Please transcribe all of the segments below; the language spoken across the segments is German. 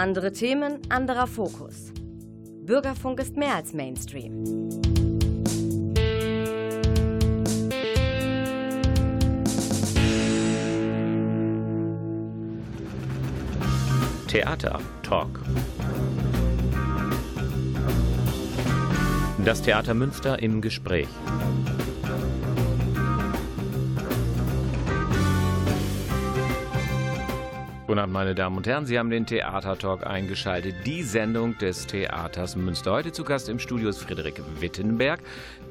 Andere Themen, anderer Fokus. Bürgerfunk ist mehr als Mainstream. Theater Talk. Das Theater Münster im Gespräch. Guten Abend, meine Damen und Herren. Sie haben den Theatertalk eingeschaltet, die Sendung des Theaters Münster. Heute zu Gast im Studio ist Friedrich Wittenberg,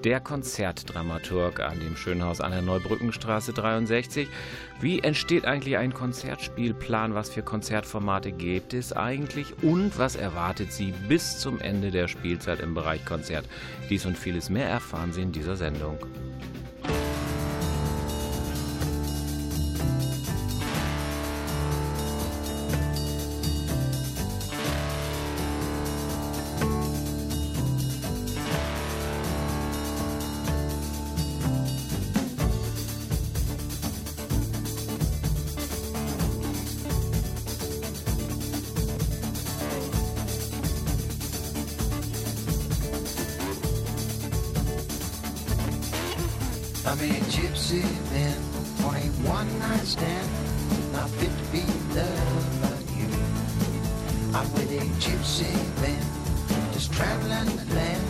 der Konzertdramaturg an dem Schönhaus an der Neubrückenstraße 63. Wie entsteht eigentlich ein Konzertspielplan? Was für Konzertformate gibt es eigentlich? Und was erwartet Sie bis zum Ende der Spielzeit im Bereich Konzert? Dies und vieles mehr erfahren Sie in dieser Sendung. I'm with a gypsy man, just traveling the land.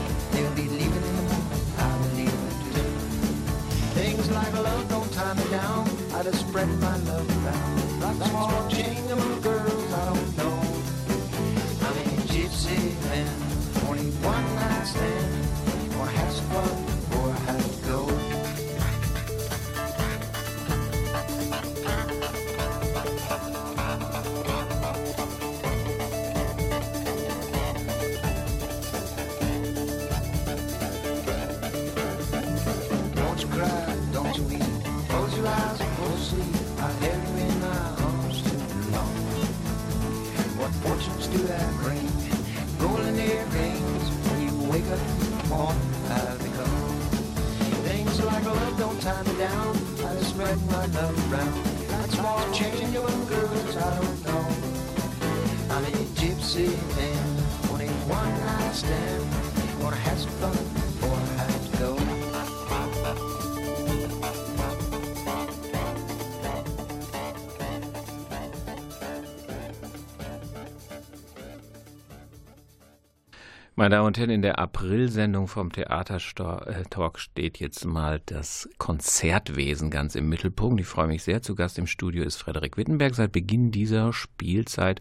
Meine Damen und Herren, in der April-Sendung vom Theatertalk steht jetzt mal das Konzertwesen ganz im Mittelpunkt. Ich freue mich sehr. Zu Gast im Studio ist Frederik Wittenberg seit Beginn dieser Spielzeit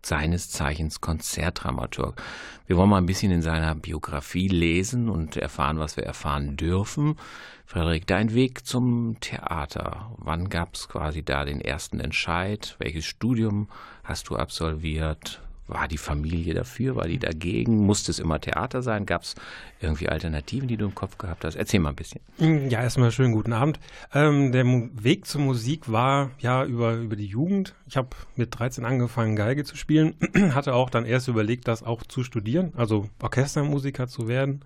seines Zeichens Konzertdramaturg. Wir wollen mal ein bisschen in seiner Biografie lesen und erfahren, was wir erfahren dürfen. Frederik, dein Weg zum Theater. Wann gab es quasi da den ersten Entscheid? Welches Studium hast du absolviert? War die Familie dafür? War die dagegen? Musste es immer Theater sein? Gab es irgendwie Alternativen, die du im Kopf gehabt hast? Erzähl mal ein bisschen. Mm, ja, erstmal schönen guten Abend. Ähm, der Weg zur Musik war ja über, über die Jugend. Ich habe mit 13 angefangen, Geige zu spielen. Hatte auch dann erst überlegt, das auch zu studieren, also Orchestermusiker zu werden.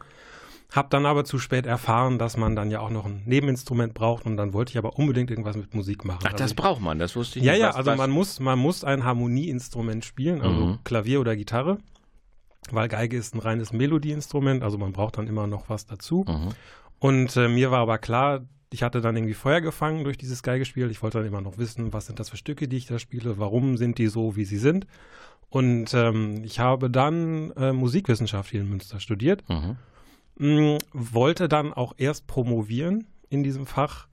Hab dann aber zu spät erfahren, dass man dann ja auch noch ein Nebeninstrument braucht und dann wollte ich aber unbedingt irgendwas mit Musik machen. Ach, das also braucht man, das wusste ich ja, nicht. Ja, ja, also man muss, man muss ein Harmonieinstrument spielen, also mhm. Klavier oder Gitarre, weil Geige ist ein reines Melodieinstrument, also man braucht dann immer noch was dazu. Mhm. Und äh, mir war aber klar, ich hatte dann irgendwie Feuer gefangen durch dieses Geigespiel. Ich wollte dann immer noch wissen, was sind das für Stücke, die ich da spiele, warum sind die so, wie sie sind. Und ähm, ich habe dann äh, Musikwissenschaft hier in Münster studiert. Mhm mh, wollte dann auch erst promovieren in diesem Fach,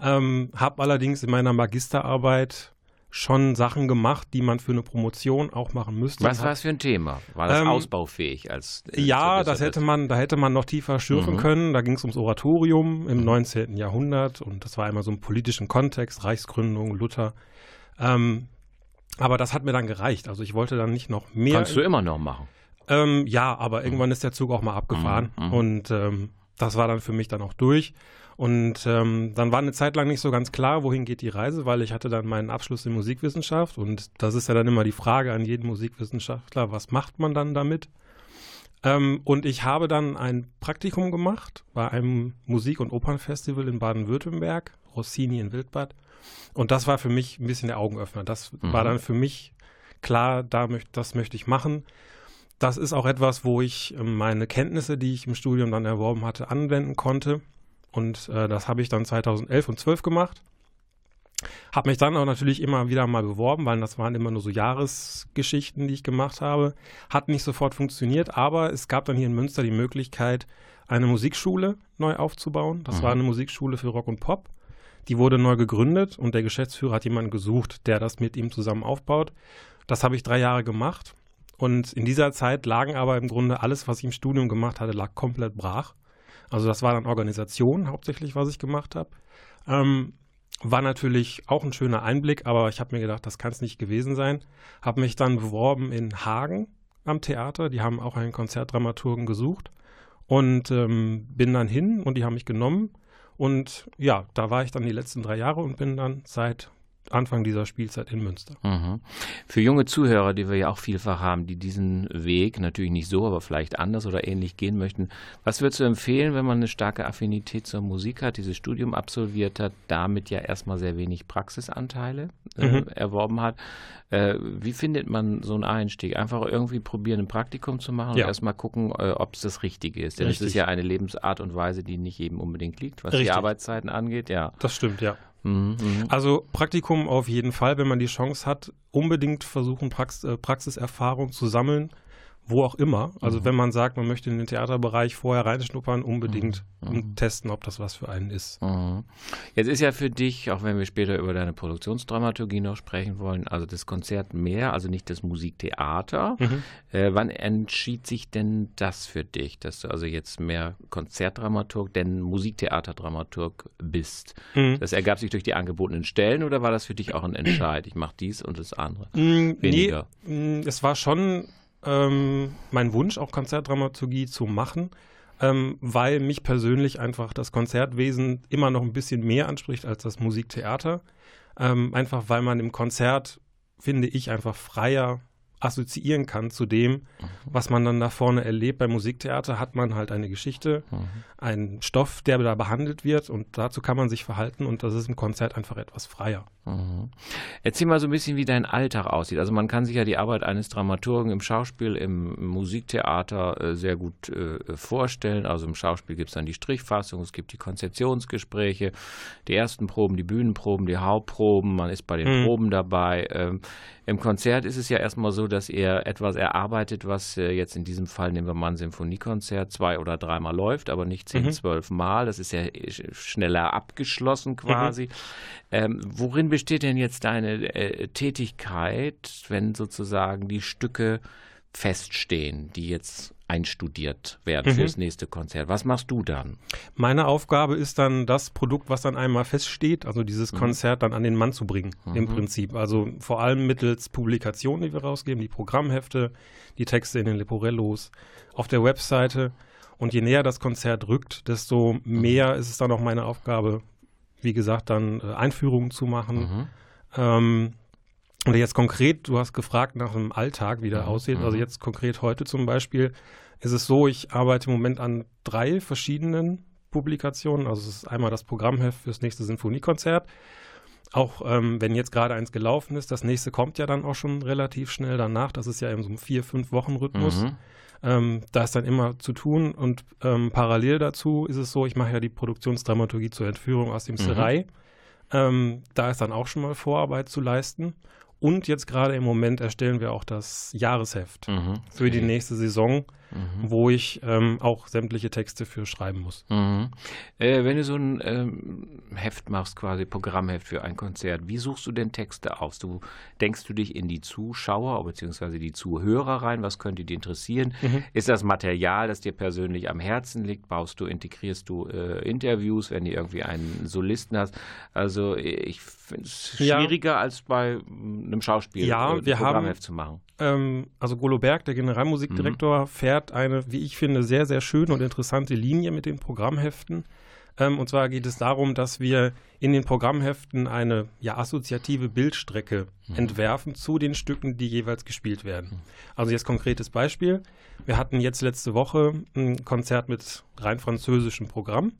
ähm, habe allerdings in meiner Magisterarbeit schon Sachen gemacht, die man für eine Promotion auch machen müsste. Was war es für ein Thema? War das ähm, ausbaufähig als äh, Ja, das hätte man, da hätte man noch tiefer schürfen mhm. können. Da ging es ums Oratorium im mhm. 19. Jahrhundert und das war immer so im politischen Kontext, Reichsgründung, Luther. Ähm, aber das hat mir dann gereicht. Also ich wollte dann nicht noch mehr. Kannst du immer noch machen. Ähm, ja, aber irgendwann ist der Zug auch mal abgefahren mhm. und ähm, das war dann für mich dann auch durch. Und ähm, dann war eine Zeit lang nicht so ganz klar, wohin geht die Reise, weil ich hatte dann meinen Abschluss in Musikwissenschaft und das ist ja dann immer die Frage an jeden Musikwissenschaftler, was macht man dann damit? Ähm, und ich habe dann ein Praktikum gemacht bei einem Musik- und Opernfestival in Baden-Württemberg, Rossini in Wildbad. Und das war für mich ein bisschen der Augenöffner. Das mhm. war dann für mich klar, da möcht, das möchte ich machen. Das ist auch etwas, wo ich ähm, meine Kenntnisse, die ich im Studium dann erworben hatte, anwenden konnte. Und äh, das habe ich dann 2011 und 12 gemacht. Habe mich dann auch natürlich immer wieder mal beworben, weil das waren immer nur so Jahresgeschichten, die ich gemacht habe. Hat nicht sofort funktioniert, aber es gab dann hier in Münster die Möglichkeit, eine Musikschule neu aufzubauen. Das mhm. war eine Musikschule für Rock und Pop. Die wurde neu gegründet und der Geschäftsführer hat jemanden gesucht, der das mit ihm zusammen aufbaut. Das habe ich drei Jahre gemacht. Und in dieser Zeit lagen aber im Grunde alles, was ich im Studium gemacht hatte, lag komplett brach. Also das war dann Organisation hauptsächlich, was ich gemacht habe. Ähm, war natürlich auch ein schöner Einblick, aber ich habe mir gedacht, das kann es nicht gewesen sein. Habe mich dann beworben in Hagen am Theater. Die haben auch einen Konzertdramaturgen gesucht und ähm, bin dann hin und die haben mich genommen. Und ja, da war ich dann die letzten drei Jahre und bin dann seit Anfang dieser Spielzeit in Münster. Mhm. Für junge Zuhörer, die wir ja auch vielfach haben, die diesen Weg natürlich nicht so, aber vielleicht anders oder ähnlich gehen möchten, was würdest du empfehlen, wenn man eine starke Affinität zur Musik hat, dieses Studium absolviert hat, damit ja erstmal sehr wenig Praxisanteile äh, mhm. erworben hat? Äh, wie findet man so einen Einstieg? Einfach irgendwie probieren, ein Praktikum zu machen ja. und erstmal gucken, äh, ob es das Richtige ist. Denn es ist ja eine Lebensart und Weise, die nicht jedem unbedingt liegt, was Richtig. die Arbeitszeiten angeht. Ja. Das stimmt, ja. Mhm, mhm, also Praktikum auf jeden Fall, wenn man die Chance hat, unbedingt versuchen, Prax äh, Praxiserfahrung zu sammeln wo auch immer. Also mhm. wenn man sagt, man möchte in den Theaterbereich vorher reinschnuppern, unbedingt mhm. und mhm. testen, ob das was für einen ist. Mhm. Jetzt ist ja für dich, auch wenn wir später über deine Produktionsdramaturgie noch sprechen wollen, also das Konzert mehr, also nicht das Musiktheater. Mhm. Äh, wann entschied sich denn das für dich, dass du also jetzt mehr Konzertdramaturg, denn Musiktheaterdramaturg bist? Mhm. Das ergab sich durch die angebotenen Stellen oder war das für dich auch ein Entscheid? Ich mache dies und das andere? Weniger. Nee, es war schon ähm, mein Wunsch, auch Konzertdramaturgie zu machen, ähm, weil mich persönlich einfach das Konzertwesen immer noch ein bisschen mehr anspricht als das Musiktheater. Ähm, einfach weil man im Konzert, finde ich, einfach freier assoziieren kann zu dem, was man dann da vorne erlebt. Beim Musiktheater hat man halt eine Geschichte, mhm. einen Stoff, der da behandelt wird und dazu kann man sich verhalten und das ist im Konzert einfach etwas freier. Mhm. Erzähl mal so ein bisschen, wie dein Alltag aussieht. Also man kann sich ja die Arbeit eines Dramaturgen im Schauspiel, im Musiktheater äh, sehr gut äh, vorstellen. Also im Schauspiel gibt es dann die Strichfassung, es gibt die Konzeptionsgespräche, die ersten Proben, die Bühnenproben, die Hauptproben, man ist bei den mhm. Proben dabei. Ähm, Im Konzert ist es ja erstmal so, dass er etwas erarbeitet, was äh, jetzt in diesem Fall, nehmen wir mal ein Sinfoniekonzert, zwei oder dreimal läuft, aber nicht zehn, mhm. zwölf Mal. Das ist ja äh, schneller abgeschlossen mhm. quasi. Ähm, worin besteht denn jetzt deine äh, Tätigkeit, wenn sozusagen die Stücke feststehen, die jetzt einstudiert werden mhm. fürs nächste Konzert. Was machst du dann? Meine Aufgabe ist dann, das Produkt, was dann einmal feststeht, also dieses mhm. Konzert dann an den Mann zu bringen, mhm. im Prinzip. Also vor allem mittels Publikationen, die wir rausgeben, die Programmhefte, die Texte in den Leporellos, auf der Webseite. Und je näher das Konzert rückt, desto mhm. mehr ist es dann auch meine Aufgabe, wie gesagt, dann äh, Einführungen zu machen. Mhm. Ähm, und jetzt konkret, du hast gefragt nach dem Alltag, wie der mhm. aussieht. Also mhm. jetzt konkret heute zum Beispiel ist es so, ich arbeite im Moment an drei verschiedenen Publikationen. Also es ist einmal das Programmheft fürs nächste Sinfoniekonzert. Auch ähm, wenn jetzt gerade eins gelaufen ist, das nächste kommt ja dann auch schon relativ schnell danach. Das ist ja in so einem vier, fünf Wochen Rhythmus. Mhm. Ähm, da ist dann immer zu tun und ähm, parallel dazu ist es so, ich mache ja die Produktionsdramaturgie zur Entführung aus dem mhm. Serai. Ähm, da ist dann auch schon mal Vorarbeit zu leisten. Und jetzt gerade im Moment erstellen wir auch das Jahresheft mhm. für die nächste Saison mhm. wo ich ähm, auch sämtliche Texte für schreiben muss. Mhm. Äh, wenn du so ein ähm, Heft machst, quasi Programmheft für ein Konzert, wie suchst du denn Texte aus? Du denkst du dich in die Zuschauer bzw. die Zuhörer rein? Was könnte die interessieren? Mhm. Ist das Material, das dir persönlich am Herzen liegt? Baust du, integrierst du äh, Interviews, wenn du irgendwie einen Solisten hast? Also ich finde es schwieriger ja. als bei einem Schauspiel ja, äh, wir Programmheft haben, zu machen. Ähm, also Golo Berg, der Generalmusikdirektor, mhm. fährt fährt eine, wie ich finde, sehr, sehr schöne und interessante Linie mit den Programmheften. Ähm, und zwar geht es darum, dass wir in den Programmheften eine ja, assoziative Bildstrecke mhm. entwerfen zu den Stücken, die jeweils gespielt werden. Mhm. Also jetzt konkretes Beispiel. Wir hatten jetzt letzte Woche ein Konzert mit rein französischem Programm.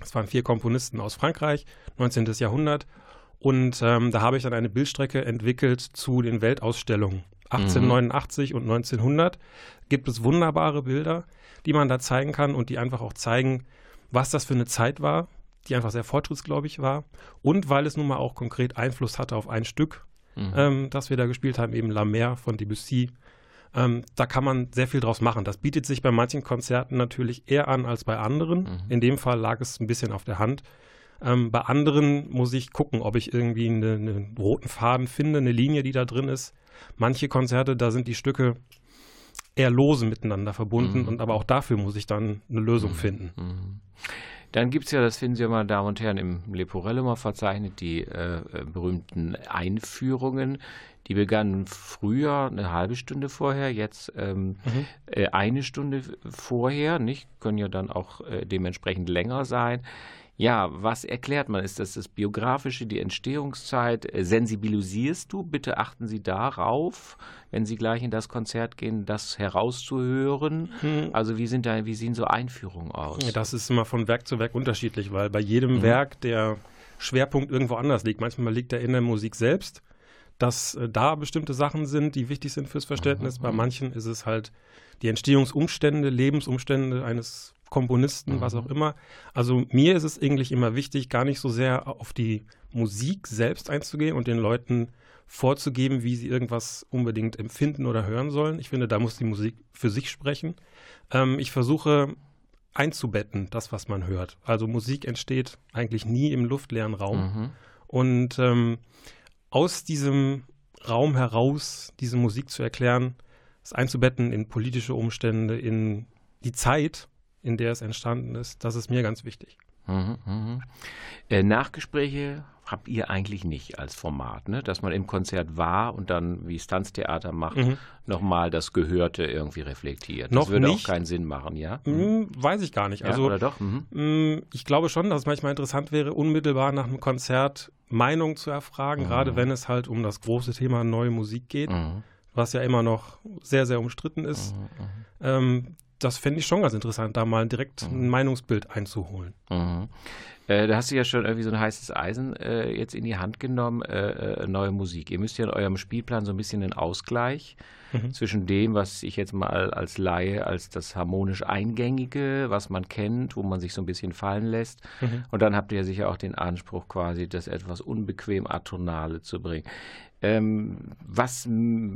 Es waren vier Komponisten aus Frankreich, 19. Jahrhundert. Und ähm, da habe ich dann eine Bildstrecke entwickelt zu den Weltausstellungen. 1889 mhm. und 1900 gibt es wunderbare Bilder, die man da zeigen kann und die einfach auch zeigen, was das für eine Zeit war, die einfach sehr fortschrittsgläubig war. Und weil es nun mal auch konkret Einfluss hatte auf ein Stück, mhm. ähm, das wir da gespielt haben, eben La Mer von Debussy. Ähm, da kann man sehr viel draus machen. Das bietet sich bei manchen Konzerten natürlich eher an als bei anderen. Mhm. In dem Fall lag es ein bisschen auf der Hand. Ähm, bei anderen muss ich gucken, ob ich irgendwie einen eine roten Faden finde, eine Linie, die da drin ist. Manche Konzerte, da sind die Stücke eher lose miteinander verbunden mhm. und aber auch dafür muss ich dann eine Lösung mhm. finden. Mhm. Dann gibt es ja, das finden Sie ja, meine Damen und Herren, im Leporello mal verzeichnet, die äh, äh, berühmten Einführungen. Die begannen früher eine halbe Stunde vorher, jetzt ähm, mhm. äh, eine Stunde vorher, nicht? Können ja dann auch äh, dementsprechend länger sein. Ja, was erklärt man? Ist das das Biografische, die Entstehungszeit? Äh, sensibilisierst du? Bitte achten Sie darauf, wenn Sie gleich in das Konzert gehen, das herauszuhören. Hm. Also wie sind da, wie sehen so Einführungen aus? Das ist immer von Werk zu Werk unterschiedlich, weil bei jedem mhm. Werk der Schwerpunkt irgendwo anders liegt. Manchmal liegt er in der Musik selbst, dass äh, da bestimmte Sachen sind, die wichtig sind fürs Verständnis. Mhm. Bei manchen ist es halt die Entstehungsumstände, Lebensumstände eines Komponisten, mhm. was auch immer. Also mir ist es eigentlich immer wichtig, gar nicht so sehr auf die Musik selbst einzugehen und den Leuten vorzugeben, wie sie irgendwas unbedingt empfinden oder hören sollen. Ich finde, da muss die Musik für sich sprechen. Ähm, ich versuche einzubetten, das, was man hört. Also Musik entsteht eigentlich nie im luftleeren Raum. Mhm. Und ähm, aus diesem Raum heraus diese Musik zu erklären, es einzubetten in politische Umstände, in die Zeit, in der es entstanden ist. Das ist mir ganz wichtig. Mhm, mh. äh, Nachgespräche habt ihr eigentlich nicht als Format, ne? dass man im Konzert war und dann, wie es Tanztheater macht, mhm. nochmal das Gehörte irgendwie reflektiert. Das Noch würde nicht. auch keinen Sinn machen, ja? Mhm. Weiß ich gar nicht. Ja, also, oder doch? Mhm. Mm, ich glaube schon, dass es manchmal interessant wäre, unmittelbar nach einem Konzert Meinung zu erfragen, mhm. gerade wenn es halt um das große Thema neue Musik geht, mhm. was ja immer noch sehr, sehr umstritten ist. Mhm, ähm, das fände ich schon ganz interessant, da mal direkt mhm. ein Meinungsbild einzuholen. Mhm. Äh, da hast du ja schon irgendwie so ein heißes Eisen äh, jetzt in die Hand genommen, äh, äh neue Musik. Ihr müsst ja in eurem Spielplan so ein bisschen einen Ausgleich mhm. zwischen dem, was ich jetzt mal als Laie als das harmonisch Eingängige, was man kennt, wo man sich so ein bisschen fallen lässt. Mhm. Und dann habt ihr ja sicher auch den Anspruch, quasi das etwas unbequem Atonale zu bringen. Ähm, was,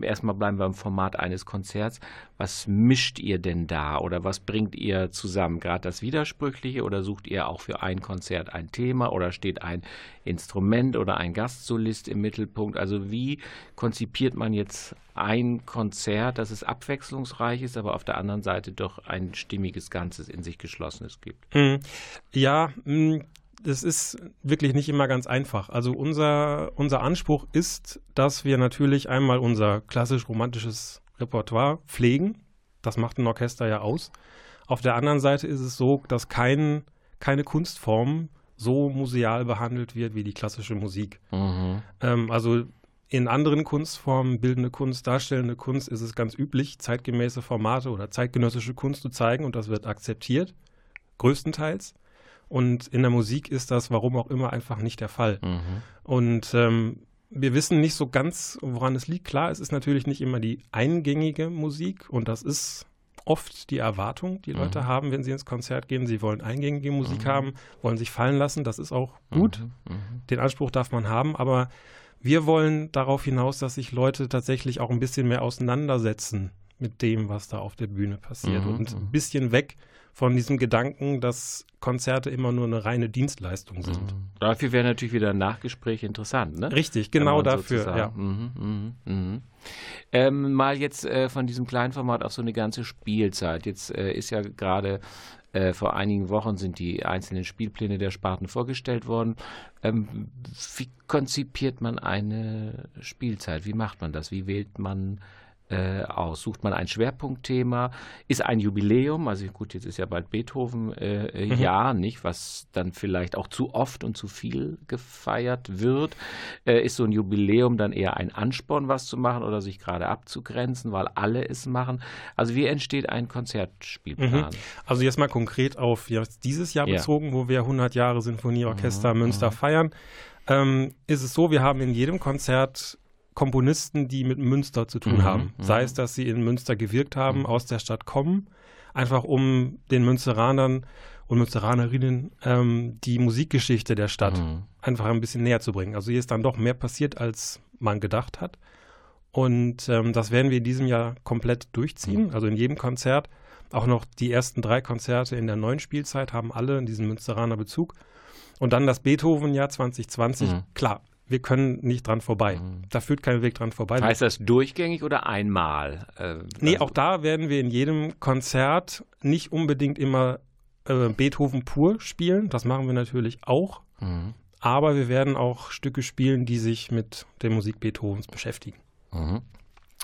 erstmal bleiben wir im Format eines Konzerts, was mischt ihr denn da oder was bringt ihr zusammen? Gerade das Widersprüchliche oder sucht ihr auch für ein Konzert ein Thema oder steht ein Instrument oder ein Gastsolist im Mittelpunkt? Also wie konzipiert man jetzt ein Konzert, dass es abwechslungsreich ist, aber auf der anderen Seite doch ein stimmiges Ganzes in sich geschlossenes gibt? Hm. Ja, hm, das ist wirklich nicht immer ganz einfach. Also unser, unser Anspruch ist, dass wir natürlich einmal unser klassisch-romantisches Repertoire pflegen. Das macht ein Orchester ja aus. Auf der anderen Seite ist es so, dass kein, keine Kunstform so museal behandelt wird wie die klassische Musik. Mhm. Ähm, also in anderen Kunstformen, bildende Kunst, darstellende Kunst, ist es ganz üblich, zeitgemäße Formate oder zeitgenössische Kunst zu zeigen und das wird akzeptiert, größtenteils. Und in der Musik ist das, warum auch immer, einfach nicht der Fall. Mhm. Und ähm, wir wissen nicht so ganz, woran es liegt. Klar, es ist natürlich nicht immer die eingängige Musik und das ist oft die Erwartung, die Leute mhm. haben, wenn sie ins Konzert gehen. Sie wollen eingängige Musik mhm. haben, wollen sich fallen lassen. Das ist auch gut. Mhm. Mhm. Den Anspruch darf man haben, aber wir wollen darauf hinaus, dass sich Leute tatsächlich auch ein bisschen mehr auseinandersetzen mit dem, was da auf der Bühne passiert und ein bisschen weg von diesem Gedanken, dass Konzerte immer nur eine reine Dienstleistung sind. Mhm. Dafür wäre natürlich wieder ein Nachgespräch interessant, ne? Richtig, genau dafür, ja. Mhm, mh, mh. Ähm, mal jetzt äh, von diesem kleinen Format auf so eine ganze Spielzeit. Jetzt äh, ist ja gerade äh, vor einigen Wochen sind die einzelnen Spielpläne der Sparten vorgestellt worden. Ähm, wie konzipiert man eine Spielzeit? Wie macht man das? Wie wählt man äh, aus? Sucht man ein Schwerpunktthema? Ist ein Jubiläum, also gut, jetzt ist ja bald Beethoven äh, äh, mhm. ja nicht, was dann vielleicht auch zu oft und zu viel gefeiert wird. Äh, ist so ein Jubiläum dann eher ein Ansporn, was zu machen oder sich gerade abzugrenzen, weil alle es machen? Also wie entsteht ein Konzertspielplan? Mhm. Also jetzt mal konkret auf dieses Jahr bezogen, ja. wo wir 100 Jahre Sinfonieorchester mhm. Münster mhm. feiern. ähm, ist es so, wir haben in jedem Konzert Komponisten, die mit Münster zu tun Mhm, haben. mhm. Sei es, dass sie in Münster gewirkt haben, aus der Stadt kommen, einfach um den Münsteranern und Münsteranerinnen ähm, die Musikgeschichte der Stadt Mhm. einfach ein bisschen näher zu bringen. Also hier ist dann doch mehr passiert, als man gedacht hat. Und ähm, das werden wir in diesem Jahr komplett durchziehen, also in jedem Konzert. Auch noch die ersten drei Konzerte in der neuen Spielzeit haben alle diesen Münsteraner Bezug. Und dann das Beethoven-Jahr 2020. Mhm. Klar, wir können nicht dran vorbei. Da führt kein Weg dran vorbei. Heißt das durchgängig oder einmal? Äh, Nee, also- auch da werden wir in jedem Konzert nicht unbedingt immer äh, Beethoven pur spielen. Das machen wir natürlich auch. Mhm. Aber wir werden auch Stücke spielen, die sich mit der Musik Beethovens beschäftigen. Mhm.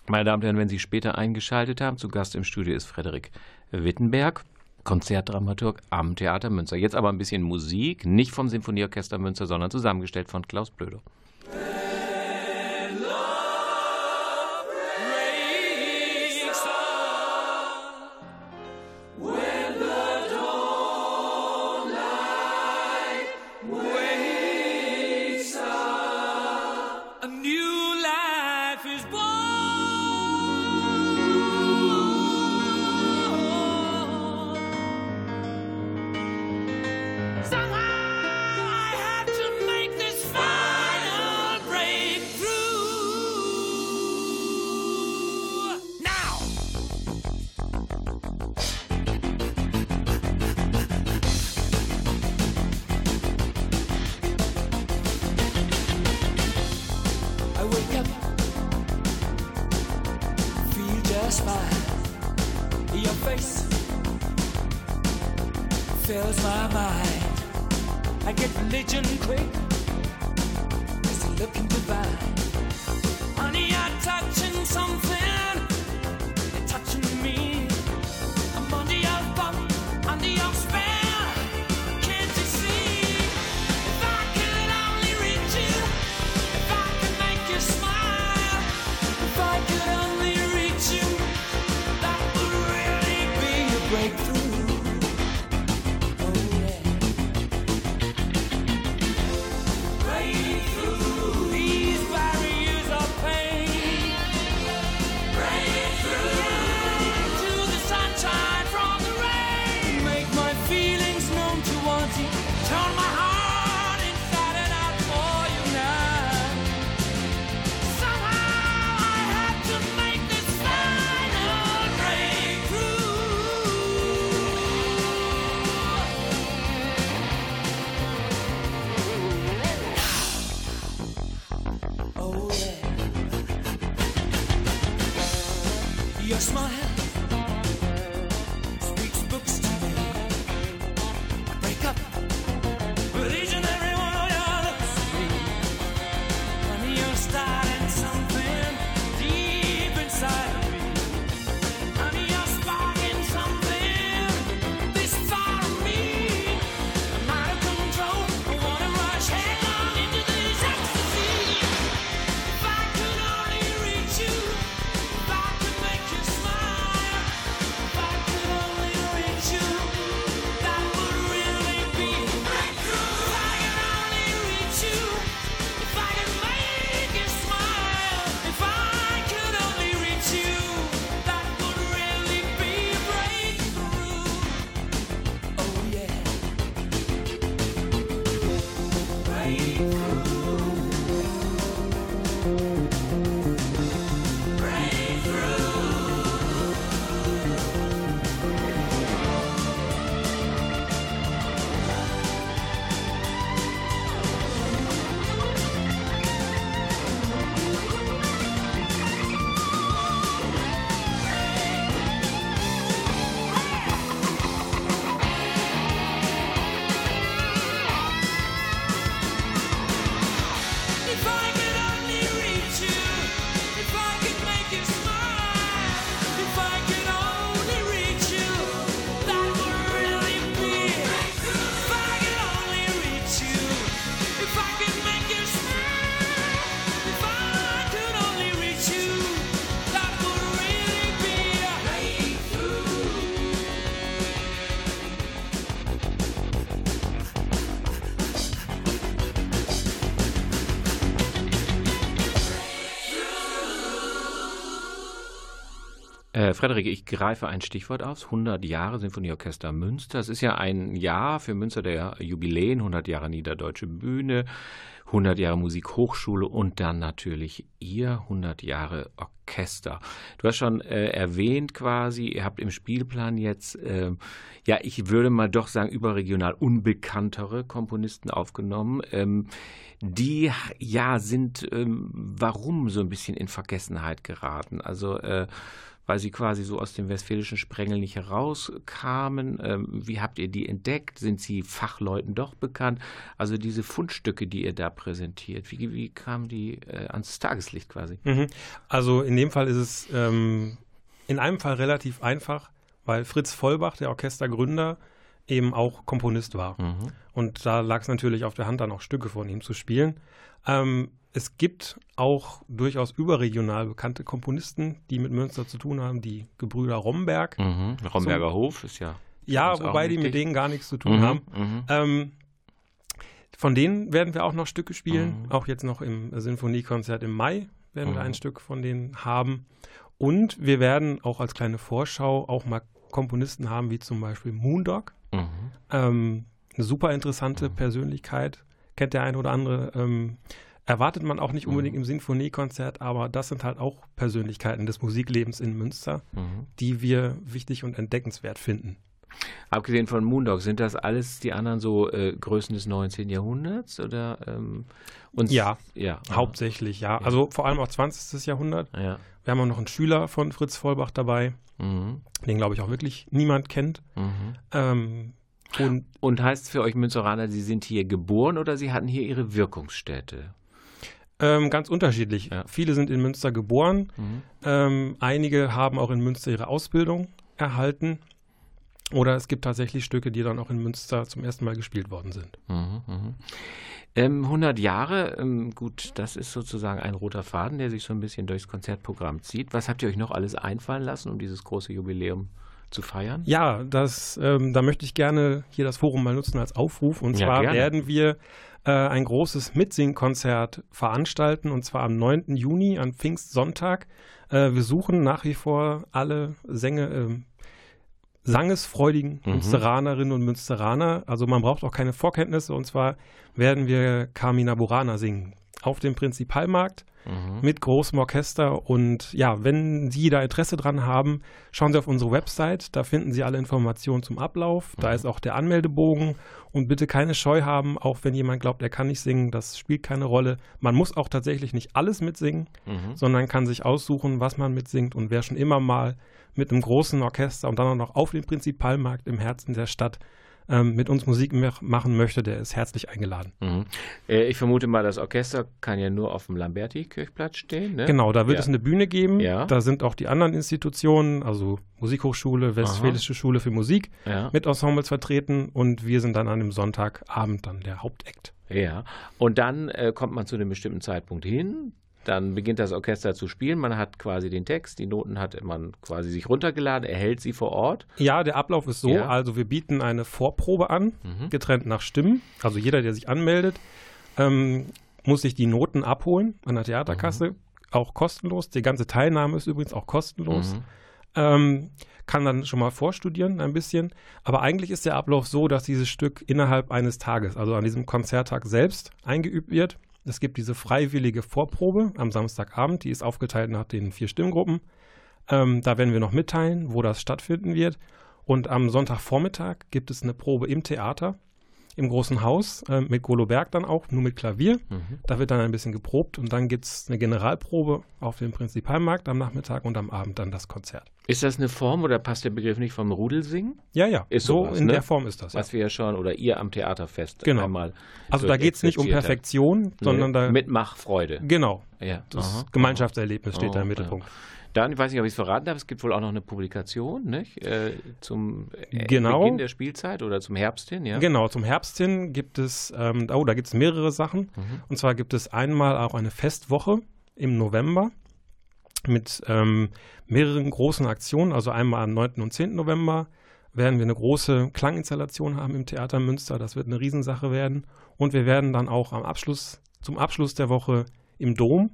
Meine Damen und Herren, wenn Sie später eingeschaltet haben, zu Gast im Studio ist Frederik Wittenberg, Konzertdramaturg am Theater Münster. Jetzt aber ein bisschen Musik, nicht vom Sinfonieorchester Münster, sondern zusammengestellt von Klaus Blödo. Bye. Äh, Frederik, ich greife ein Stichwort aus. 100 Jahre Sinfonieorchester Münster. Es ist ja ein Jahr für Münster der Jubiläen, 100 Jahre Niederdeutsche Bühne, 100 Jahre Musikhochschule und dann natürlich ihr 100 Jahre Orchester. Du hast schon äh, erwähnt quasi, ihr habt im Spielplan jetzt, äh, ja, ich würde mal doch sagen, überregional unbekanntere Komponisten aufgenommen. Ähm, die ja sind, ähm, warum so ein bisschen in Vergessenheit geraten? Also äh, weil sie quasi so aus dem westfälischen Sprengel nicht herauskamen. Ähm, wie habt ihr die entdeckt? Sind sie Fachleuten doch bekannt? Also diese Fundstücke, die ihr da präsentiert, wie, wie kamen die äh, ans Tageslicht quasi? Mhm. Also in dem Fall ist es ähm, in einem Fall relativ einfach, weil Fritz Vollbach, der Orchestergründer, eben auch Komponist war. Mhm. Und da lag es natürlich auf der Hand, dann auch Stücke von ihm zu spielen. Ähm, es gibt auch durchaus überregional bekannte Komponisten, die mit Münster zu tun haben, die Gebrüder Romberg. Mhm. Romberger so, Hof ist ja. Ja, wobei die mit denen gar nichts zu tun mhm. haben. Mhm. Ähm, von denen werden wir auch noch Stücke spielen. Mhm. Auch jetzt noch im Sinfoniekonzert im Mai werden wir mhm. ein Stück von denen haben. Und wir werden auch als kleine Vorschau auch mal Komponisten haben, wie zum Beispiel Moondog. Mhm. Ähm, eine super interessante Persönlichkeit. Kennt der eine oder andere. Ähm, Erwartet man auch nicht unbedingt mhm. im Sinfoniekonzert, aber das sind halt auch Persönlichkeiten des Musiklebens in Münster, mhm. die wir wichtig und entdeckenswert finden. Abgesehen von Moondog, sind das alles die anderen so äh, Größen des 19. Jahrhunderts? Oder, ähm, uns, ja, ja, hauptsächlich, ja. ja. Also vor allem auch 20. Jahrhundert. Ja. Wir haben auch noch einen Schüler von Fritz Vollbach dabei, mhm. den, glaube ich, auch wirklich niemand kennt. Mhm. Ähm, und, und heißt für euch Münzeraner, Sie sind hier geboren oder Sie hatten hier Ihre Wirkungsstätte? Ähm, ganz unterschiedlich. Ja. Viele sind in Münster geboren. Mhm. Ähm, einige haben auch in Münster ihre Ausbildung erhalten. Oder es gibt tatsächlich Stücke, die dann auch in Münster zum ersten Mal gespielt worden sind. Mhm, mh. ähm, 100 Jahre, ähm, gut, das ist sozusagen ein roter Faden, der sich so ein bisschen durchs Konzertprogramm zieht. Was habt ihr euch noch alles einfallen lassen, um dieses große Jubiläum zu feiern? Ja, das, ähm, da möchte ich gerne hier das Forum mal nutzen als Aufruf. Und zwar ja, werden wir äh, ein großes Mitsingkonzert veranstalten und zwar am 9. Juni, an Pfingstsonntag. Äh, wir suchen nach wie vor alle Sänger, äh, sangesfreudigen mhm. Münsteranerinnen und Münsteraner. Also man braucht auch keine Vorkenntnisse und zwar werden wir Carmina Burana singen auf dem Prinzipalmarkt mhm. mit großem Orchester. Und ja, wenn Sie da Interesse dran haben, schauen Sie auf unsere Website. Da finden Sie alle Informationen zum Ablauf. Da mhm. ist auch der Anmeldebogen. Und bitte keine Scheu haben, auch wenn jemand glaubt, er kann nicht singen. Das spielt keine Rolle. Man muss auch tatsächlich nicht alles mitsingen, mhm. sondern kann sich aussuchen, was man mitsingt. Und wer schon immer mal mit einem großen Orchester und dann auch noch auf dem Prinzipalmarkt im Herzen der Stadt ähm, mit uns Musik machen möchte, der ist herzlich eingeladen. Mhm. Äh, ich vermute mal, das Orchester kann ja nur auf dem Lamberti-Kirchplatz stehen. Ne? Genau, da wird ja. es eine Bühne geben. Ja. Da sind auch die anderen Institutionen, also Musikhochschule, Westfälische Aha. Schule für Musik, ja. mit Ensembles vertreten und wir sind dann an dem Sonntagabend dann der Hauptakt. Ja, und dann äh, kommt man zu einem bestimmten Zeitpunkt hin. Dann beginnt das Orchester zu spielen. Man hat quasi den Text, die Noten hat man quasi sich runtergeladen, erhält sie vor Ort. Ja, der Ablauf ist so. Ja. Also wir bieten eine Vorprobe an, mhm. getrennt nach Stimmen. Also jeder, der sich anmeldet, ähm, muss sich die Noten abholen an der Theaterkasse. Mhm. Auch kostenlos. Die ganze Teilnahme ist übrigens auch kostenlos. Mhm. Ähm, kann dann schon mal vorstudieren ein bisschen. Aber eigentlich ist der Ablauf so, dass dieses Stück innerhalb eines Tages, also an diesem Konzerttag selbst, eingeübt wird. Es gibt diese freiwillige Vorprobe am Samstagabend, die ist aufgeteilt nach den vier Stimmgruppen. Ähm, da werden wir noch mitteilen, wo das stattfinden wird. Und am Sonntagvormittag gibt es eine Probe im Theater im großen Haus äh, mit Golo Berg dann auch, nur mit Klavier. Mhm. Da wird dann ein bisschen geprobt und dann gibt es eine Generalprobe auf dem Prinzipalmarkt am Nachmittag und am Abend dann das Konzert. Ist das eine Form oder passt der Begriff nicht vom Rudelsingen? Ja, ja. Ist so sowas, in ne? der Form ist das. Ja. Was wir ja schon oder ihr am Theaterfest genau. einmal. Also da geht es nicht um Perfektion, sondern da. Mitmachfreude. Genau. Ja. Das Aha. Gemeinschaftserlebnis steht Aha. da im Mittelpunkt. Ja. Dann, ich weiß nicht, ob ich es verraten darf, es gibt wohl auch noch eine Publikation nicht? Äh, zum äh, genau. Beginn der Spielzeit oder zum Herbst hin, ja? Genau, zum Herbst hin gibt es, ähm, oh, da gibt es mehrere Sachen. Mhm. Und zwar gibt es einmal auch eine Festwoche im November mit ähm, mehreren großen Aktionen. Also einmal am 9. und 10. November werden wir eine große Klanginstallation haben im Theater Münster. Das wird eine Riesensache werden. Und wir werden dann auch am Abschluss, zum Abschluss der Woche im Dom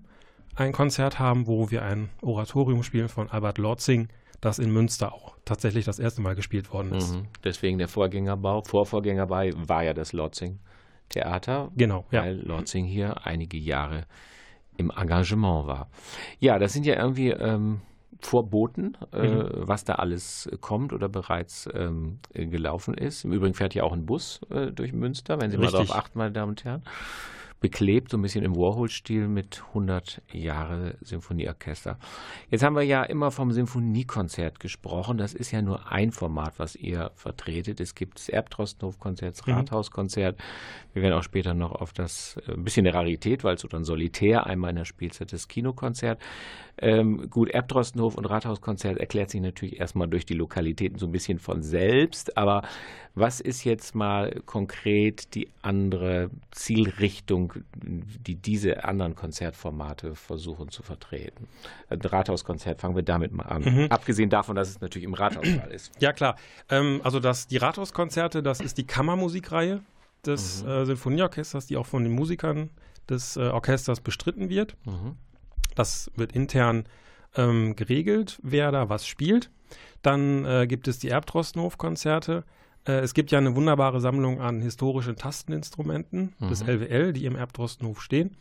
ein Konzert haben, wo wir ein Oratorium spielen von Albert Lorzing. das in Münster auch tatsächlich das erste Mal gespielt worden ist. Mhm. Deswegen der Vorgängerbau. Vorvorgängerbau war ja das Lotzing Theater, Genau, ja. weil Lotzing hier einige Jahre im Engagement war. Ja, das sind ja irgendwie ähm, Vorboten, äh, Mhm. was da alles kommt oder bereits ähm, gelaufen ist. Im Übrigen fährt ja auch ein Bus äh, durch Münster, wenn Sie mal Richtig. darauf achten, meine Damen und Herren. Beklebt, so ein bisschen im Warhol-Stil mit 100 Jahre Symphonieorchester. Jetzt haben wir ja immer vom Symphoniekonzert gesprochen. Das ist ja nur ein Format, was ihr vertretet. Es gibt das Erbtrostenhof-Konzert, das Mhm. Rathauskonzert. Wir werden auch später noch auf das, äh, ein bisschen eine Rarität, weil es so dann solitär, einmal in der Spielzeit das Kinokonzert. Ähm, gut, Erbtrostenhof und Rathauskonzert erklärt sich natürlich erstmal durch die Lokalitäten so ein bisschen von selbst. Aber was ist jetzt mal konkret die andere Zielrichtung, die diese anderen Konzertformate versuchen zu vertreten? Ein Rathauskonzert, fangen wir damit mal an. Mhm. Abgesehen davon, dass es natürlich im Rathaussaal ist. Ja, klar. Ähm, also das, die Rathauskonzerte, das ist die Kammermusikreihe des äh, Sinfonieorchesters, die auch von den Musikern des äh, Orchesters bestritten wird. Mhm. Das wird intern ähm, geregelt, wer da was spielt. Dann äh, gibt es die Erbtrostenhof-Konzerte. Äh, es gibt ja eine wunderbare Sammlung an historischen Tasteninstrumenten des Mhm. LWL, die im Erbtrostenhof stehen.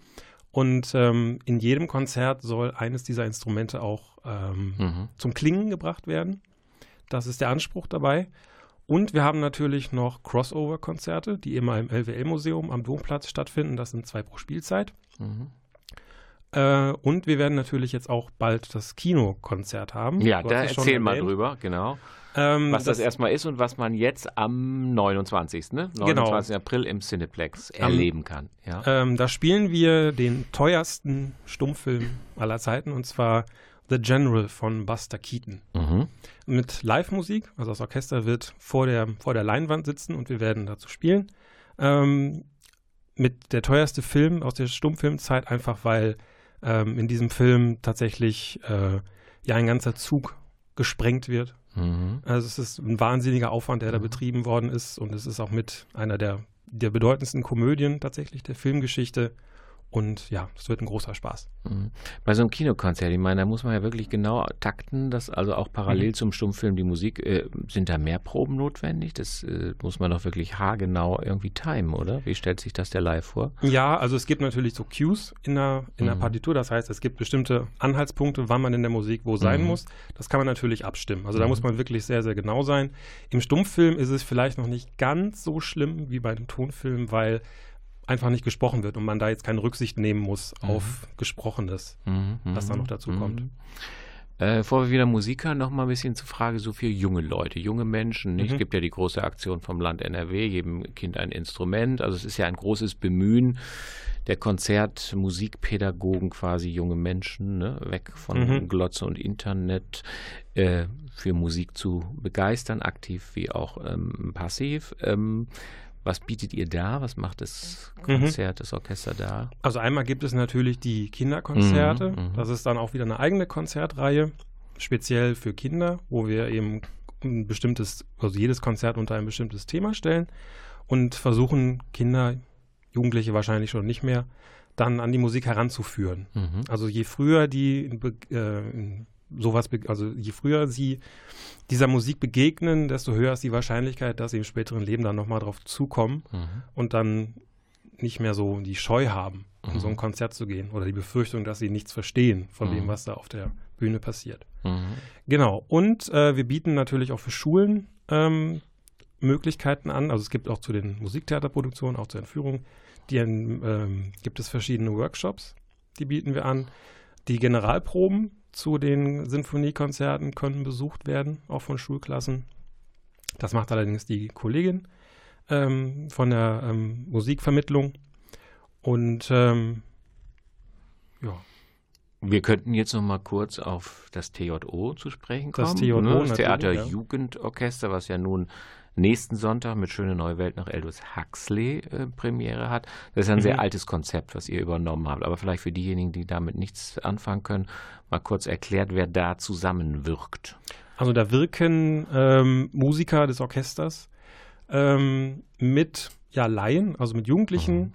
Und ähm, in jedem Konzert soll eines dieser Instrumente auch ähm, Mhm. zum Klingen gebracht werden. Das ist der Anspruch dabei. Und wir haben natürlich noch Crossover-Konzerte, die immer im LWL-Museum am Domplatz stattfinden. Das sind zwei pro Spielzeit. Mhm. Äh, und wir werden natürlich jetzt auch bald das Kinokonzert haben. Ja, da erzähl mal drüber, genau. Ähm, Was das, erstmal ist und was man jetzt am 29. Ne? 29. April im Cineplex Am- erleben kann. Ja. Ähm, da spielen wir den teuersten Stummfilm aller Zeiten und zwar The General von Buster Keaton. Mhm. Mit Live-Musik, also das Orchester wird vor der, vor der Leinwand sitzen und wir werden dazu spielen. Ähm, mit der teuerste Film aus der Stummfilmzeit, einfach weil ähm, in diesem Film tatsächlich äh, ja ein ganzer Zug gesprengt wird. Mhm. Also es ist ein wahnsinniger Aufwand, der da betrieben worden ist und es ist auch mit einer der, der bedeutendsten Komödien tatsächlich der Filmgeschichte. Und ja, es wird ein großer Spaß. Mhm. Bei so einem Kinokonzert, ich meine, da muss man ja wirklich genau takten, dass also auch parallel Mhm. zum Stummfilm die Musik, äh, sind da mehr Proben notwendig? Das äh, muss man doch wirklich haargenau irgendwie timen, oder? Wie stellt sich das der live vor? Ja, also es gibt natürlich so Cues in der, in der Mhm. Partitur. Das heißt, es gibt bestimmte Anhaltspunkte, wann man in der Musik wo sein Mhm. muss. Das kann man natürlich abstimmen. Also da Mhm. muss man wirklich sehr, sehr genau sein. Im Stummfilm ist es vielleicht noch nicht ganz so schlimm wie bei dem Tonfilm, weil einfach nicht gesprochen wird und man da jetzt keine Rücksicht nehmen muss auf Gesprochenes. Mhm. Was da mhm, noch dazu mhm. kommt. Äh, bevor wir wieder Musik hören, noch mal ein bisschen zur Frage so für junge Leute, junge Menschen. Nicht? Mhm. Es gibt ja die große Aktion vom Land NRW, jedem Kind ein Instrument. Also es ist ja ein großes Bemühen der Konzertmusikpädagogen quasi junge Menschen, ne? weg von Mhm. Glotze und Internet, äh, für Musik zu begeistern, aktiv wie auch ähm, passiv. Ähm, was bietet ihr da? Was macht das Mhm. Konzert, das Orchester da? Also einmal gibt es natürlich die Kinderkonzerte. Mhm, mhm. Das ist dann auch wieder eine eigene Konzertreihe, speziell für Kinder, wo wir eben ein bestimmtes, also jedes Konzert unter ein bestimmtes Thema stellen und versuchen Kinder, Jugendliche wahrscheinlich schon nicht mehr, dann an die Musik heranzuführen. Mhm. Also je früher die in Be- äh, in sowas, also je früher sie dieser Musik begegnen, desto höher ist die Wahrscheinlichkeit, dass sie im späteren Leben dann nochmal drauf zukommen Mhm. und dann nicht mehr so die Scheu haben, in Mhm. so ein Konzert zu gehen oder die Befürchtung, dass sie nichts verstehen von Mhm. dem, was da auf der Bühne passiert. Mhm. Genau. Und äh, wir bieten natürlich auch für Schulen ähm, Möglichkeiten an. Also es gibt auch zu den Musiktheaterproduktionen, auch zur Entführung, die, ähm, gibt es verschiedene Workshops, die bieten wir an. Die Generalproben zu den Sinfoniekonzerten können besucht werden, auch von Schulklassen. Das macht allerdings die Kollegin ähm, von der ähm, Musikvermittlung. Und ähm, ja, Wir könnten jetzt noch mal kurz auf das TJO zu sprechen kommen. Das TJO ne? das natürlich, Theater ja. Jugendorchester, was ja nun nächsten Sonntag mit Schöne Neue Welt nach Aldous Huxley äh, Premiere hat. Das ist ein sehr Mhm. altes Konzept, was ihr übernommen habt. Aber vielleicht für diejenigen, die damit nichts anfangen können, mal kurz erklärt, wer da zusammenwirkt. Also da wirken ähm, Musiker des Orchesters ähm, mit ja, Laien, also mit Jugendlichen,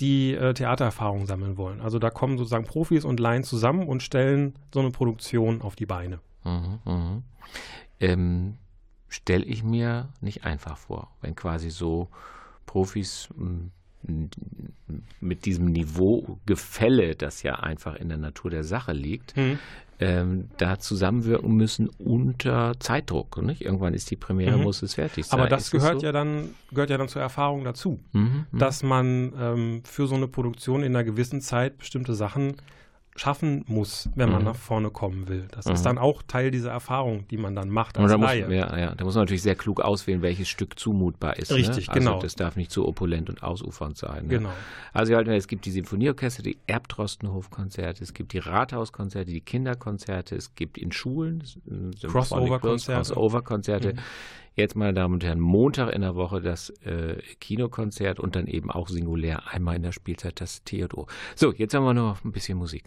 die äh, Theatererfahrung sammeln wollen. Also da kommen sozusagen Profis und Laien zusammen und stellen so eine Produktion auf die Beine. Mhm, mhm. Ähm, Stelle ich mir nicht einfach vor, wenn quasi so Profis m, mit diesem Niveaugefälle, das ja einfach in der Natur der Sache liegt, Mhm. ähm, da zusammenwirken müssen unter Zeitdruck. Nicht? Irgendwann ist die Premiere, Mhm. muss es fertig sein. Aber das Ist gehört so? ja dann gehört ja dann zur Erfahrung dazu, Mhm, mhm. dass man ähm, für so eine Produktion in einer gewissen Zeit bestimmte Sachen schaffen muss, wenn man Mhm. nach vorne kommen will. Das Mhm. ist dann auch Teil dieser Erfahrung, die man dann macht als da muss, Laie. ja, ja, da muss man natürlich sehr klug auswählen, welches Stück zumutbar ist. Richtig, ne? also genau. Das darf nicht zu opulent und ausufernd sein. Ne? Genau. Also es gibt die Sinfonieorchester, die Erbtrostenhof-Konzerte, es gibt die Rathauskonzerte, die Kinderkonzerte, es gibt in Schulen Crossover-Konzerte. Crossover-Konzerte. Mhm. Jetzt, meine Damen und Herren, Montag in der Woche das äh, Kinokonzert und dann eben auch singulär einmal in der Spielzeit das Theodor. So, jetzt haben wir noch ein bisschen Musik.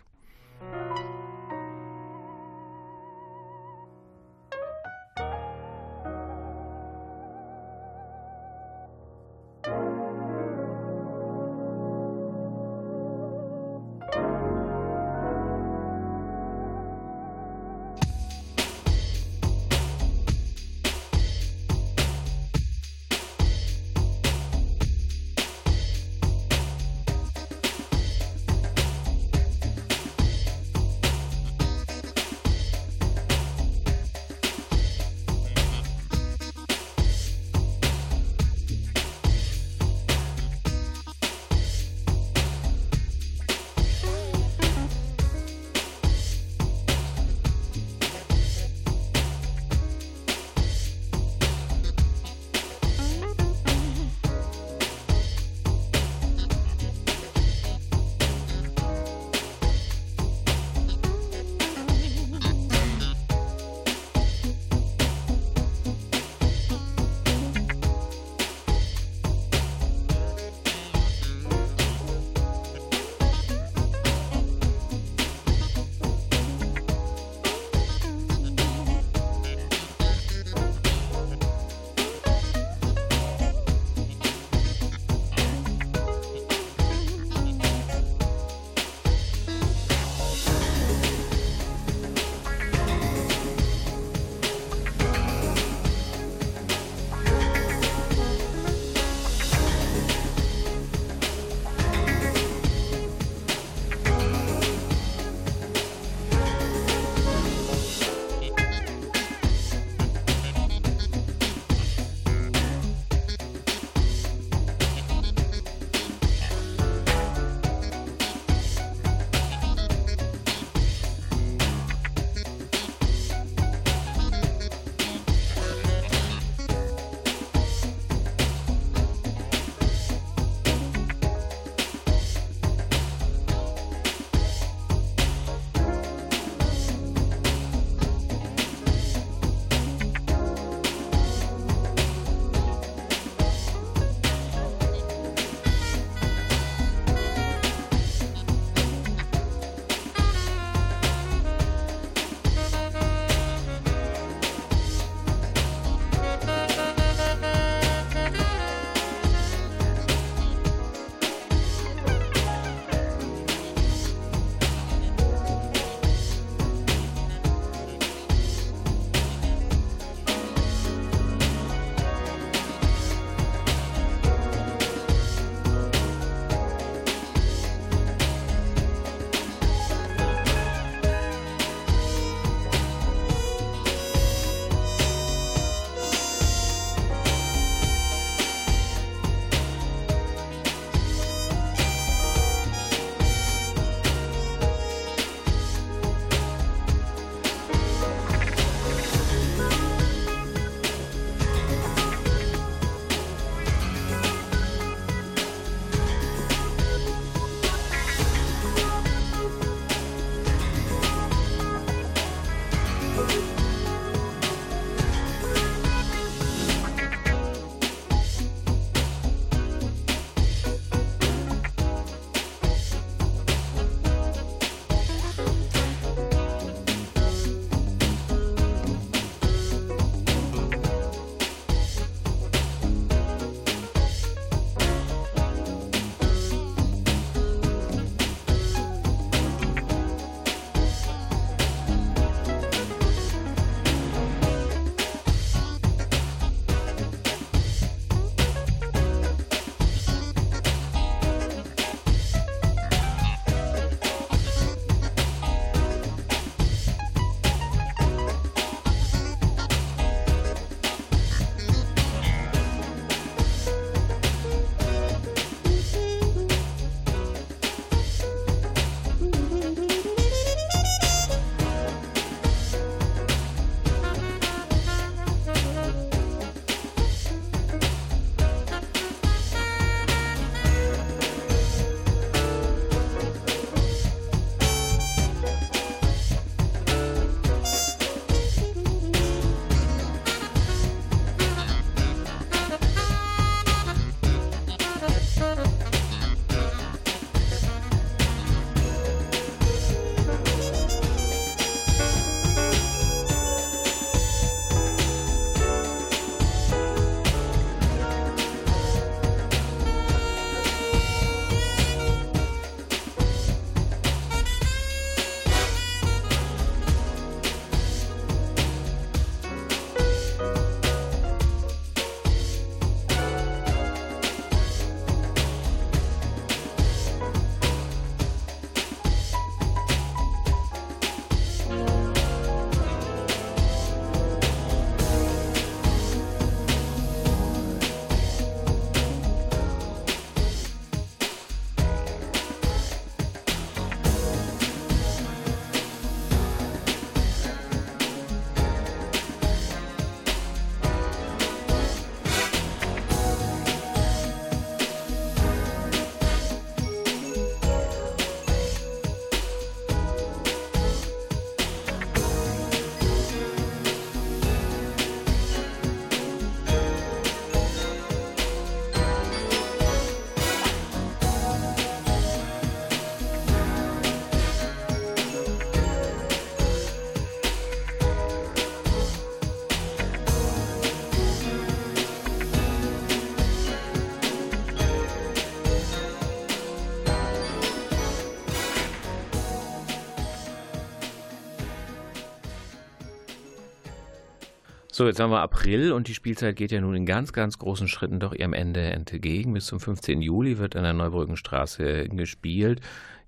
So, jetzt haben wir April und die Spielzeit geht ja nun in ganz, ganz großen Schritten doch ihrem Ende entgegen. Bis zum 15. Juli wird an der Neubrückenstraße gespielt.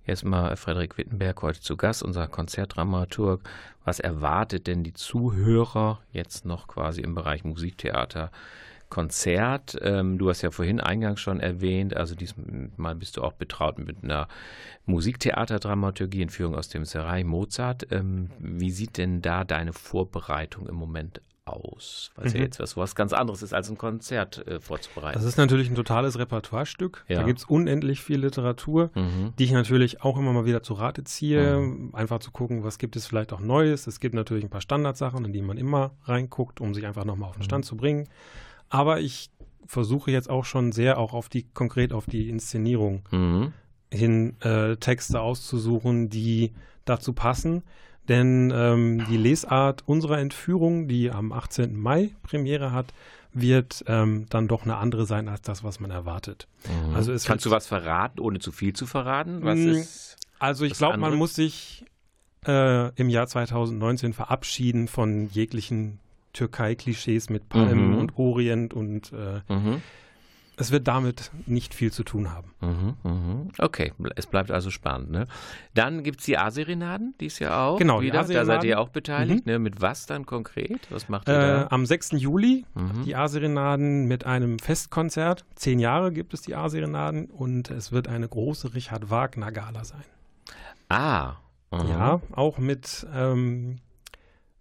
Jetzt mal Frederik Wittenberg heute zu Gast, unser Konzertdramaturg. Was erwartet denn die Zuhörer jetzt noch quasi im Bereich Musiktheater? Konzert. Ähm, du hast ja vorhin eingangs schon erwähnt, also diesmal bist du auch betraut mit einer Musiktheaterdramaturgie in Führung aus dem Serai Mozart. Ähm, wie sieht denn da deine Vorbereitung im Moment aus? Weil es mhm. ja jetzt was, was ganz anderes ist, als ein Konzert äh, vorzubereiten. Das ist natürlich ein totales Repertoirestück. Ja. Da gibt es unendlich viel Literatur, mhm. die ich natürlich auch immer mal wieder zu Rate ziehe. Mhm. Einfach zu gucken, was gibt es vielleicht auch Neues. Es gibt natürlich ein paar Standardsachen, in die man immer reinguckt, um sich einfach nochmal auf den Stand mhm. zu bringen. Aber ich versuche jetzt auch schon sehr auch auf die, konkret auf die Inszenierung mhm. hin äh, Texte auszusuchen, die dazu passen. Denn ähm, die Lesart unserer Entführung, die am 18. Mai Premiere hat, wird ähm, dann doch eine andere sein als das, was man erwartet. Mhm. Also Kannst du was verraten, ohne zu viel zu verraten? Was mm, ist also ich glaube, man muss sich äh, im Jahr 2019 verabschieden von jeglichen Türkei-Klischees mit Palmen mhm. und Orient und äh, mhm. Es wird damit nicht viel zu tun haben. Mhm, mhm. okay, es bleibt also spannend. Ne? Dann gibt es die A-Serenaden, die ist ja auch genau, wieder, da seid ihr auch beteiligt. Mhm. Ne? Mit was dann konkret? Was macht ihr äh, da? Am 6. Juli mhm. die A-Serenaden mit einem Festkonzert. Zehn Jahre gibt es die A-Serenaden und es wird eine große Richard Wagner-Gala sein. Ah, ja, auch mit ähm,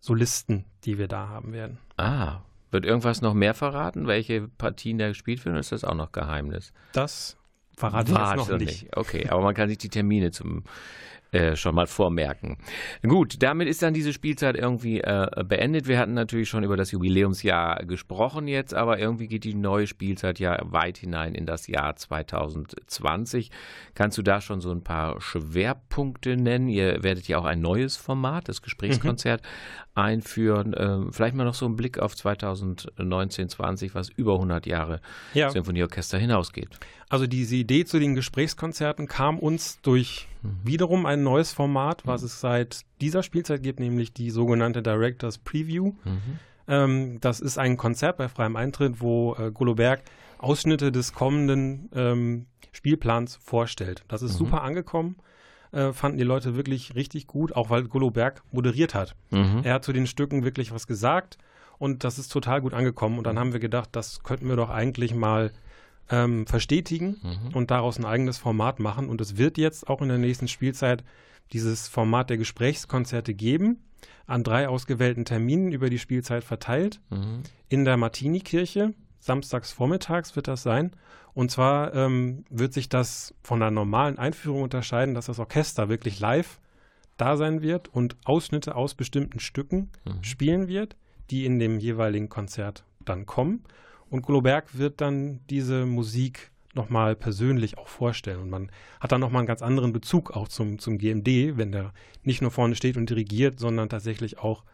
Solisten, die wir da haben werden. Ah, wird irgendwas noch mehr verraten, welche Partien da gespielt werden, oder ist das auch noch Geheimnis? Das verrate ich jetzt noch nicht. nicht. Okay, aber man kann sich die Termine zum äh, schon mal vormerken. Gut, damit ist dann diese Spielzeit irgendwie äh, beendet. Wir hatten natürlich schon über das Jubiläumsjahr gesprochen jetzt, aber irgendwie geht die neue Spielzeit ja weit hinein in das Jahr 2020. Kannst du da schon so ein paar Schwerpunkte nennen? Ihr werdet ja auch ein neues Format, das Gesprächskonzert, mhm. Einführen. Ähm, vielleicht mal noch so einen Blick auf 2019, 20, was über 100 Jahre ja. Symphonieorchester hinausgeht. Also diese Idee zu den Gesprächskonzerten kam uns durch mhm. wiederum ein neues Format, was mhm. es seit dieser Spielzeit gibt, nämlich die sogenannte Directors Preview. Mhm. Ähm, das ist ein Konzert bei freiem Eintritt, wo äh, Goloberg Ausschnitte des kommenden ähm, Spielplans vorstellt. Das ist mhm. super angekommen. Äh, fanden die Leute wirklich richtig gut, auch weil Goloberg moderiert hat. Mhm. Er hat zu den Stücken wirklich was gesagt und das ist total gut angekommen. Und dann haben wir gedacht, das könnten wir doch eigentlich mal ähm, verstetigen mhm. und daraus ein eigenes Format machen. Und es wird jetzt auch in der nächsten Spielzeit dieses Format der Gesprächskonzerte geben, an drei ausgewählten Terminen über die Spielzeit verteilt. Mhm. In der Martini-Kirche, samstags vormittags wird das sein. Und zwar ähm, wird sich das von einer normalen Einführung unterscheiden, dass das Orchester wirklich live da sein wird und Ausschnitte aus bestimmten Stücken mhm. spielen wird, die in dem jeweiligen Konzert dann kommen. Und Globerg wird dann diese Musik nochmal persönlich auch vorstellen. Und man hat dann nochmal einen ganz anderen Bezug auch zum, zum GMD, wenn der nicht nur vorne steht und dirigiert, sondern tatsächlich auch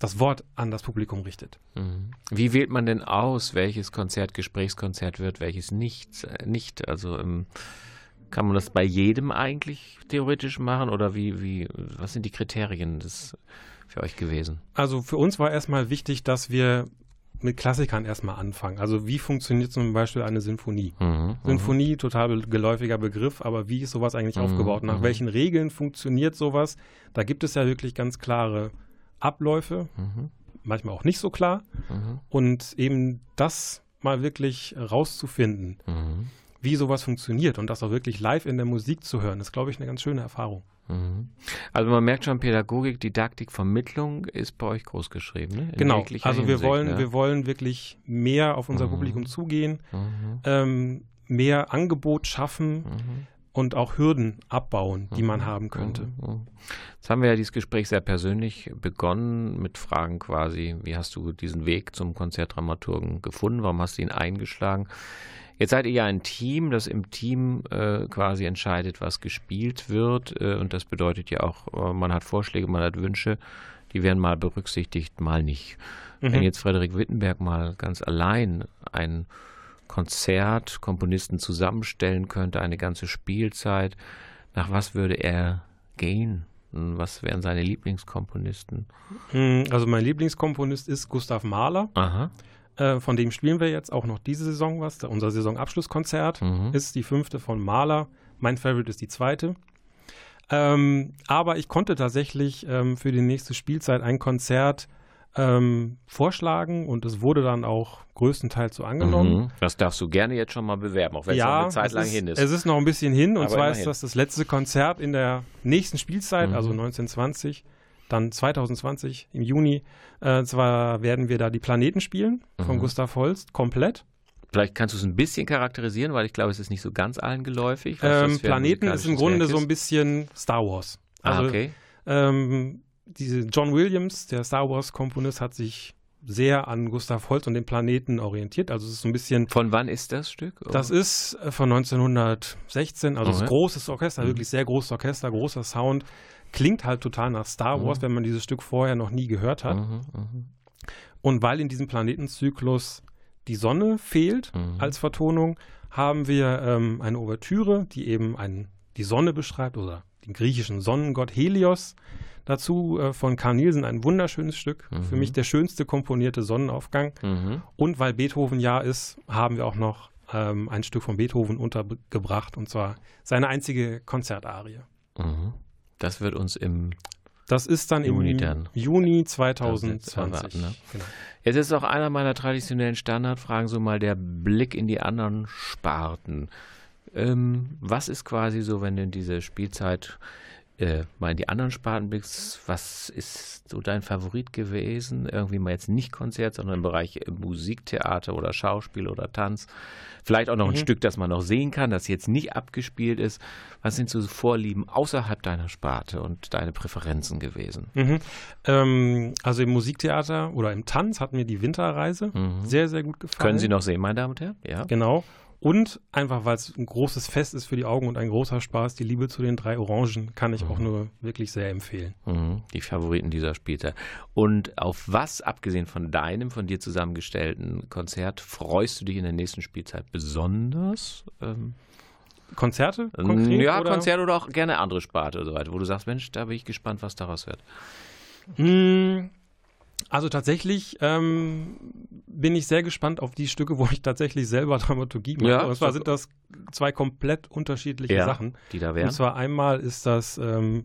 das Wort an das Publikum richtet. Mhm. Wie wählt man denn aus, welches Konzert Gesprächskonzert wird, welches nicht? nicht? Also ähm, kann man das bei jedem eigentlich theoretisch machen oder wie, wie, was sind die Kriterien des, für euch gewesen? Also für uns war erstmal wichtig, dass wir mit Klassikern erstmal anfangen. Also wie funktioniert zum Beispiel eine Sinfonie? Mhm, mhm. Sinfonie, total geläufiger Begriff, aber wie ist sowas eigentlich mhm, aufgebaut? Nach mhm. welchen Regeln funktioniert sowas? Da gibt es ja wirklich ganz klare Abläufe, mhm. manchmal auch nicht so klar. Mhm. Und eben das mal wirklich rauszufinden, wie sowas funktioniert und das auch wirklich live in der Musik zu hören, ist, glaube ich, eine ganz schöne Erfahrung. Mhm. Also man merkt schon, Pädagogik, Didaktik, Vermittlung ist bei euch groß geschrieben. Ne? genau, also wir Hinsicht, wollen, ne? wir wollen wirklich mehr auf unser mhm. Publikum zugehen, mhm. ähm, mehr Angebot schaffen mhm. Und auch Hürden abbauen, die man mhm. haben könnte. Mhm. Jetzt haben wir ja dieses Gespräch sehr persönlich begonnen mit Fragen quasi, wie hast du diesen Weg zum Konzertdramaturgen gefunden, warum hast du ihn eingeschlagen? Jetzt seid ihr ja ein Team, das im Team äh, quasi entscheidet, was gespielt wird. Äh, und das bedeutet ja auch, äh, man hat Vorschläge, man hat Wünsche, die werden mal berücksichtigt, mal nicht. Mhm. Wenn jetzt Frederik Wittenberg mal ganz allein ein Konzert, Komponisten zusammenstellen könnte, eine ganze Spielzeit, nach was würde er gehen? Hm, Was wären seine Lieblingskomponisten? Mm, Also mein Lieblingskomponist ist Gustav Mahler. Aha. Äh, von dem spielen wir jetzt auch noch diese Saison was. Unser Saisonabschlusskonzert Mhm. ist die fünfte von Mahler. Mein Favorite ist die zweite. Ähm, aber ich konnte tatsächlich ähm, für die nächste Spielzeit ein Konzert ähm, vorschlagen und es wurde dann auch größtenteils so angenommen. Mhm. Das darfst du gerne jetzt schon mal bewerben, auch wenn es noch eine Zeit lang ist, hin ist. Es ist noch ein bisschen hin und Aber zwar immerhin. ist das das letzte Konzert in der nächsten Spielzeit, Mhm. also 1920, dann 2020 im Juni. Äh, zwar werden wir da die Planeten spielen von Mhm. Gustav Holst komplett. Vielleicht kannst du es ein bisschen charakterisieren, weil ich glaube, es ist nicht so ganz allen geläufig. Ähm, Planeten ist im Grunde Werk so ein ist. bisschen Star Wars. Ah, Also, okay. ähm, diese John Williams, der Star Wars-Komponist, hat sich sehr an Gustav Holst und den Planeten orientiert. Also es ist so ein bisschen Von wann ist das Stück? Das ist äh, von 1916, also ist Okay. ein großes Orchester, Mhm. wirklich sehr großes Orchester, großer Sound. Klingt halt total nach Star Wars, Mhm. wenn man dieses Stück vorher noch nie gehört hat. Mhm, mhm, Und weil in diesem Planetenzyklus die Sonne fehlt Mhm. als Vertonung, haben wir ähm, eine Ouvertüre, die eben ein, die Sonne beschreibt oder den griechischen Sonnengott Helios. Dazu äh, von Carl Nielsen ein wunderschönes Stück. Für Mhm. mich der schönste komponierte Sonnenaufgang. mhm. Und weil Beethoven ja ist, haben wir auch noch ähm, ein Stück von Beethoven untergebracht und zwar seine einzige Konzertarie. Mhm. Das wird uns im. Das ist dann Juni im dann. Juni Das 2020. erwarten, ne? genau. Jetzt ist auch einer meiner traditionellen Standardfragen so mal der Blick in die anderen Sparten. Ähm, was ist quasi so, wenn du in diese Spielzeit äh, mal in die anderen Sparten blickst, was ist so dein Favorit gewesen? Irgendwie mal jetzt nicht Konzert, sondern im Bereich äh, Musiktheater oder Schauspiel oder Tanz. Vielleicht auch noch ein Mhm. Stück, das man noch sehen kann, das jetzt nicht abgespielt ist. Was sind so Vorlieben außerhalb deiner Sparte und deine Präferenzen gewesen? Mhm. Ähm, also im Musiktheater oder im Tanz hat mir die Winterreise Mhm. sehr, sehr gut gefallen. Können Sie noch sehen, meine Damen und Herren? Ja. Genau. Und einfach, weil es ein großes Fest ist für die Augen und ein großer Spaß, die Liebe zu den drei Orangen kann ich auch nur wirklich sehr empfehlen. Mhm, Die Favoriten dieser Spielzeit. Und auf was, abgesehen von deinem, von dir zusammengestellten Konzert, freust du dich in der nächsten Spielzeit besonders? Ähm, Konzerte konkret? ja, oder? Konzert oder auch gerne andere Sparte oder so weiter, wo du sagst, Mensch, da bin ich gespannt, was daraus wird. Mm, Also tatsächlich ähm, bin ich sehr gespannt auf die Stücke, wo ich tatsächlich selber Dramaturgie mache. Ja, und zwar sind das zwei komplett unterschiedliche Ja, Sachen. Die da Und wären. zwar einmal ist das ähm,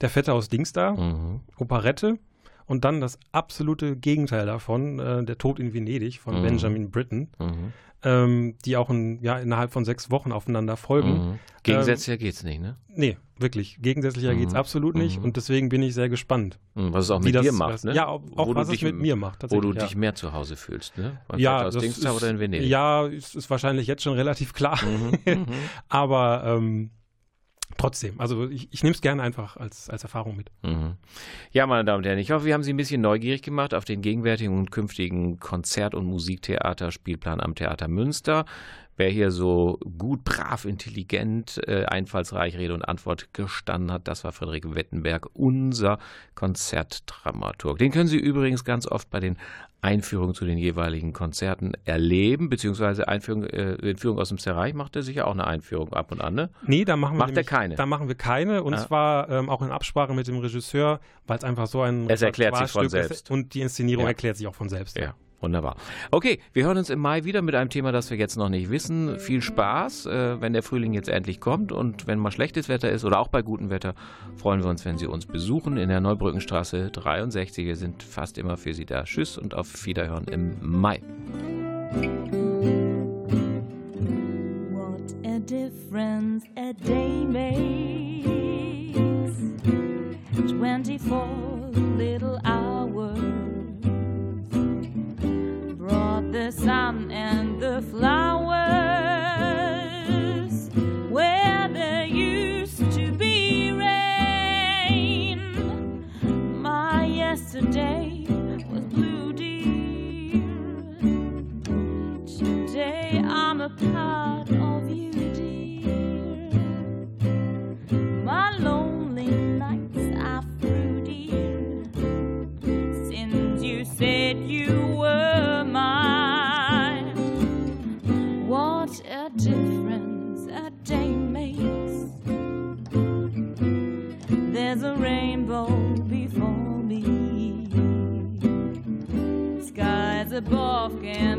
Der Fette aus Dingsda, Mhm. Operette. Und dann das absolute Gegenteil davon, äh, Der Tod in Venedig von Mhm. Benjamin Britten, Mhm. ähm, die auch in, ja, innerhalb von sechs Wochen aufeinander folgen. Mhm. Gegensätzlicher geht's nicht, ne? Nee, wirklich. Gegensätzlicher Mhm. geht's absolut nicht. Mhm. Und deswegen bin ich sehr gespannt. Mhm, Was es auch mit das, dir macht, was, ne? Ja, auch, auch was dich, es mit mir macht. Wo du ja. dich mehr zu Hause fühlst, ne? Beim ja, das ist, oder in Venedig? Ja, ist, ist wahrscheinlich jetzt schon relativ klar. Mhm. Aber ähm, trotzdem, also ich, ich nehme es gerne einfach als, als Erfahrung mit. Mhm. Ja, meine Damen und Herren, ich hoffe, wir haben Sie ein bisschen neugierig gemacht auf den gegenwärtigen und künftigen Konzert- und Musiktheaterspielplan am Theater Münster. Wer hier so gut, brav, intelligent, äh, einfallsreich Rede und Antwort gestanden hat, das war Frederik Wettenberg, unser Konzertdramaturg. Den können Sie übrigens ganz oft bei den Einführungen zu den jeweiligen Konzerten erleben, beziehungsweise Einführung, äh, Entführung aus dem Zerreich macht er sicher auch eine Einführung ab und an, ne? Nee, da machen wir Macht er nämlich- keine? Da machen wir keine und Ah. zwar ähm, auch in Absprache mit dem Regisseur, weil es einfach so ein Es erklärt sich von Repertoirestück ist selbst. und die Inszenierung Ja. erklärt sich auch von selbst. Ja, wunderbar. Okay, wir hören uns im Mai wieder mit einem Thema, das wir jetzt noch nicht wissen. Viel Spaß, äh, wenn der Frühling jetzt endlich kommt und wenn mal schlechtes Wetter ist oder auch bei gutem Wetter, freuen wir uns, wenn Sie uns besuchen in der Neubrückenstraße 63. Wir sind fast immer für Sie da. Tschüss und auf Wiederhören im Mai. What a difference a day makes. 24 little hours the sun and the flowers balkan